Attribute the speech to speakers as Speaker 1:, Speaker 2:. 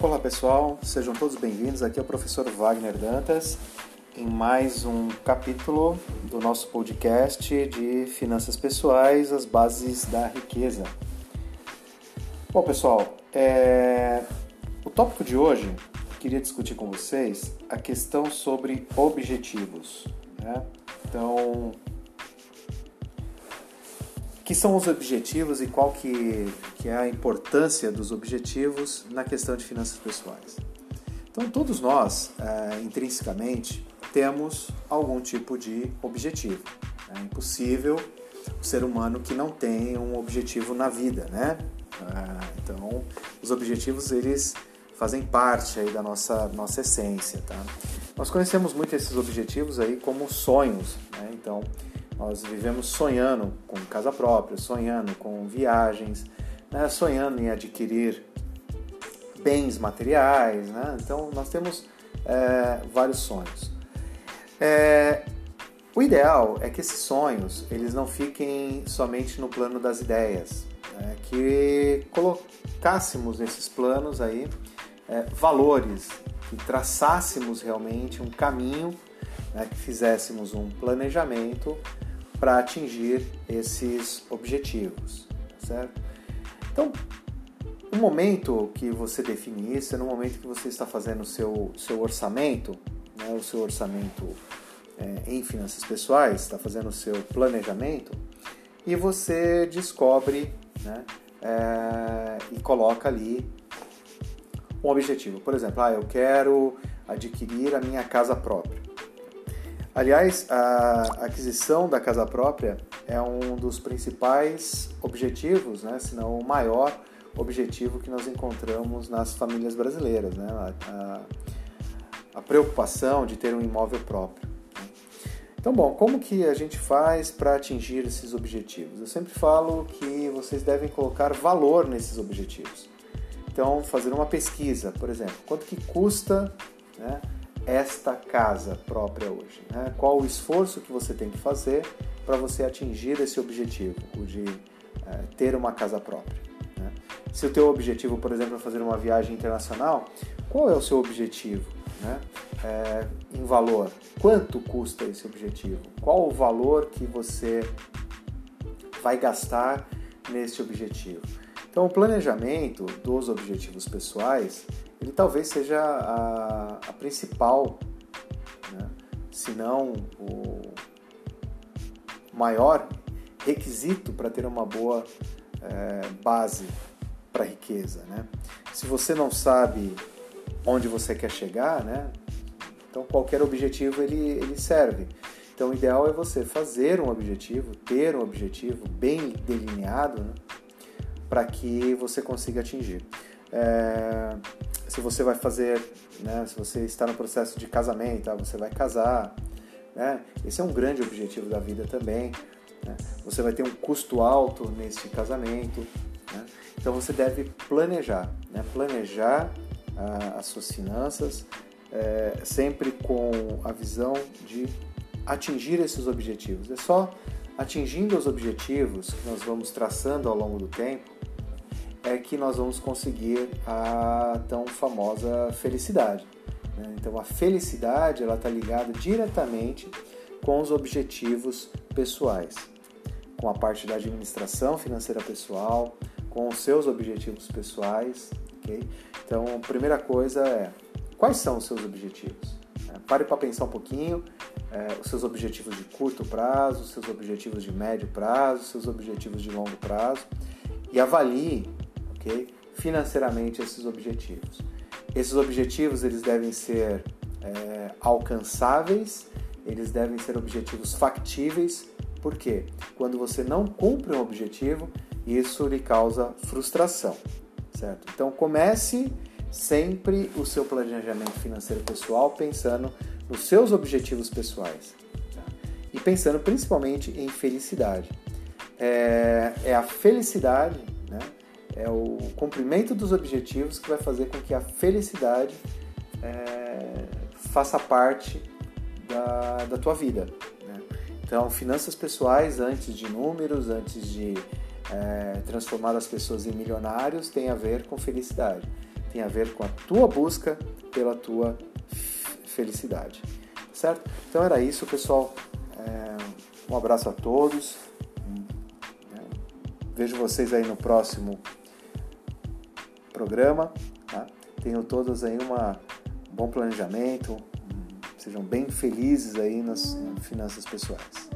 Speaker 1: Olá pessoal, sejam todos bem-vindos. Aqui é o professor Wagner Dantas em mais um capítulo do nosso podcast de finanças pessoais, as bases da riqueza. Bom pessoal, é... o tópico de hoje queria discutir com vocês a questão sobre objetivos. Né? Então, que são os objetivos e qual que, que é a importância dos objetivos na questão de finanças pessoais. Então, todos nós, é, intrinsecamente, temos algum tipo de objetivo. É impossível o ser humano que não tem um objetivo na vida, né? É, então, os objetivos, eles fazem parte aí da nossa, nossa essência, tá? Nós conhecemos muito esses objetivos aí como sonhos, né? Então, nós vivemos sonhando com casa própria, sonhando com viagens, né? sonhando em adquirir bens materiais. Né? Então, nós temos é, vários sonhos. É, o ideal é que esses sonhos eles não fiquem somente no plano das ideias, né? que colocássemos nesses planos aí é, valores, que traçássemos realmente um caminho, né? que fizéssemos um planejamento para atingir esses objetivos, certo? Então, no momento que você define isso, é no momento que você está fazendo o seu, seu orçamento, né, o seu orçamento é, em finanças pessoais, está fazendo o seu planejamento, e você descobre né, é, e coloca ali um objetivo. Por exemplo, ah, eu quero adquirir a minha casa própria. Aliás, a aquisição da casa própria é um dos principais objetivos, né, se não o maior objetivo que nós encontramos nas famílias brasileiras, né, a, a, preocupação de ter um imóvel próprio. Né. Então, bom, como que a gente faz para atingir esses objetivos? Eu sempre falo que vocês devem colocar valor nesses objetivos. Então, fazer uma pesquisa, por exemplo, quanto que custa né, esta casa própria hoje? Né? Qual o esforço que você tem que fazer para você atingir esse objetivo, o de é, ter uma casa própria? Né? Se o teu objetivo, por exemplo, é fazer uma viagem internacional, qual é o seu objetivo? Né? É, em valor, quanto custa esse objetivo? Qual o valor que você vai gastar nesse objetivo? Então, o planejamento dos objetivos pessoais ele talvez seja a, a principal, né? se não o maior requisito para ter uma boa é, base para riqueza. Né? Se você não sabe onde você quer chegar, né? então qualquer objetivo ele, ele serve. Então o ideal é você fazer um objetivo, ter um objetivo bem delineado né? Para que você consiga atingir. É, se você vai fazer, né, se você está no processo de casamento, ah, você vai casar, né? Esse é um grande objetivo da vida também. Né? Você vai ter um custo alto nesse casamento, né? então você deve planejar, né? planejar ah, as suas finanças é, sempre com a visão de atingir esses objetivos. É só atingindo os objetivos que nós vamos traçando ao longo do tempo é que nós vamos conseguir a tão famosa felicidade. Né? Então a felicidade ela está ligada diretamente com os objetivos pessoais, com a parte da administração financeira pessoal, com os seus objetivos pessoais. Okay? Então a primeira coisa é quais são os seus objetivos? É, pare para pensar um pouquinho é, os seus objetivos de curto prazo, os seus objetivos de médio prazo, os seus objetivos de longo prazo e avalie Financeiramente esses objetivos. Esses objetivos eles devem ser é, alcançáveis, eles devem ser objetivos factíveis, porque quando você não cumpre um objetivo, isso lhe causa frustração, certo? Então comece sempre o seu planejamento financeiro pessoal pensando nos seus objetivos pessoais tá? e pensando principalmente em felicidade. É, é a felicidade, né? É o cumprimento dos objetivos que vai fazer com que a felicidade é, faça parte da, da tua vida. Né? Então, finanças pessoais, antes de números, antes de é, transformar as pessoas em milionários, tem a ver com felicidade. tem a ver com a tua busca pela tua felicidade. Certo? Então era isso, pessoal. É, um abraço a todos. É, vejo vocês aí no próximo programa. Tá? Tenham todos aí uma, um bom planejamento. Sejam bem felizes aí nas finanças pessoais.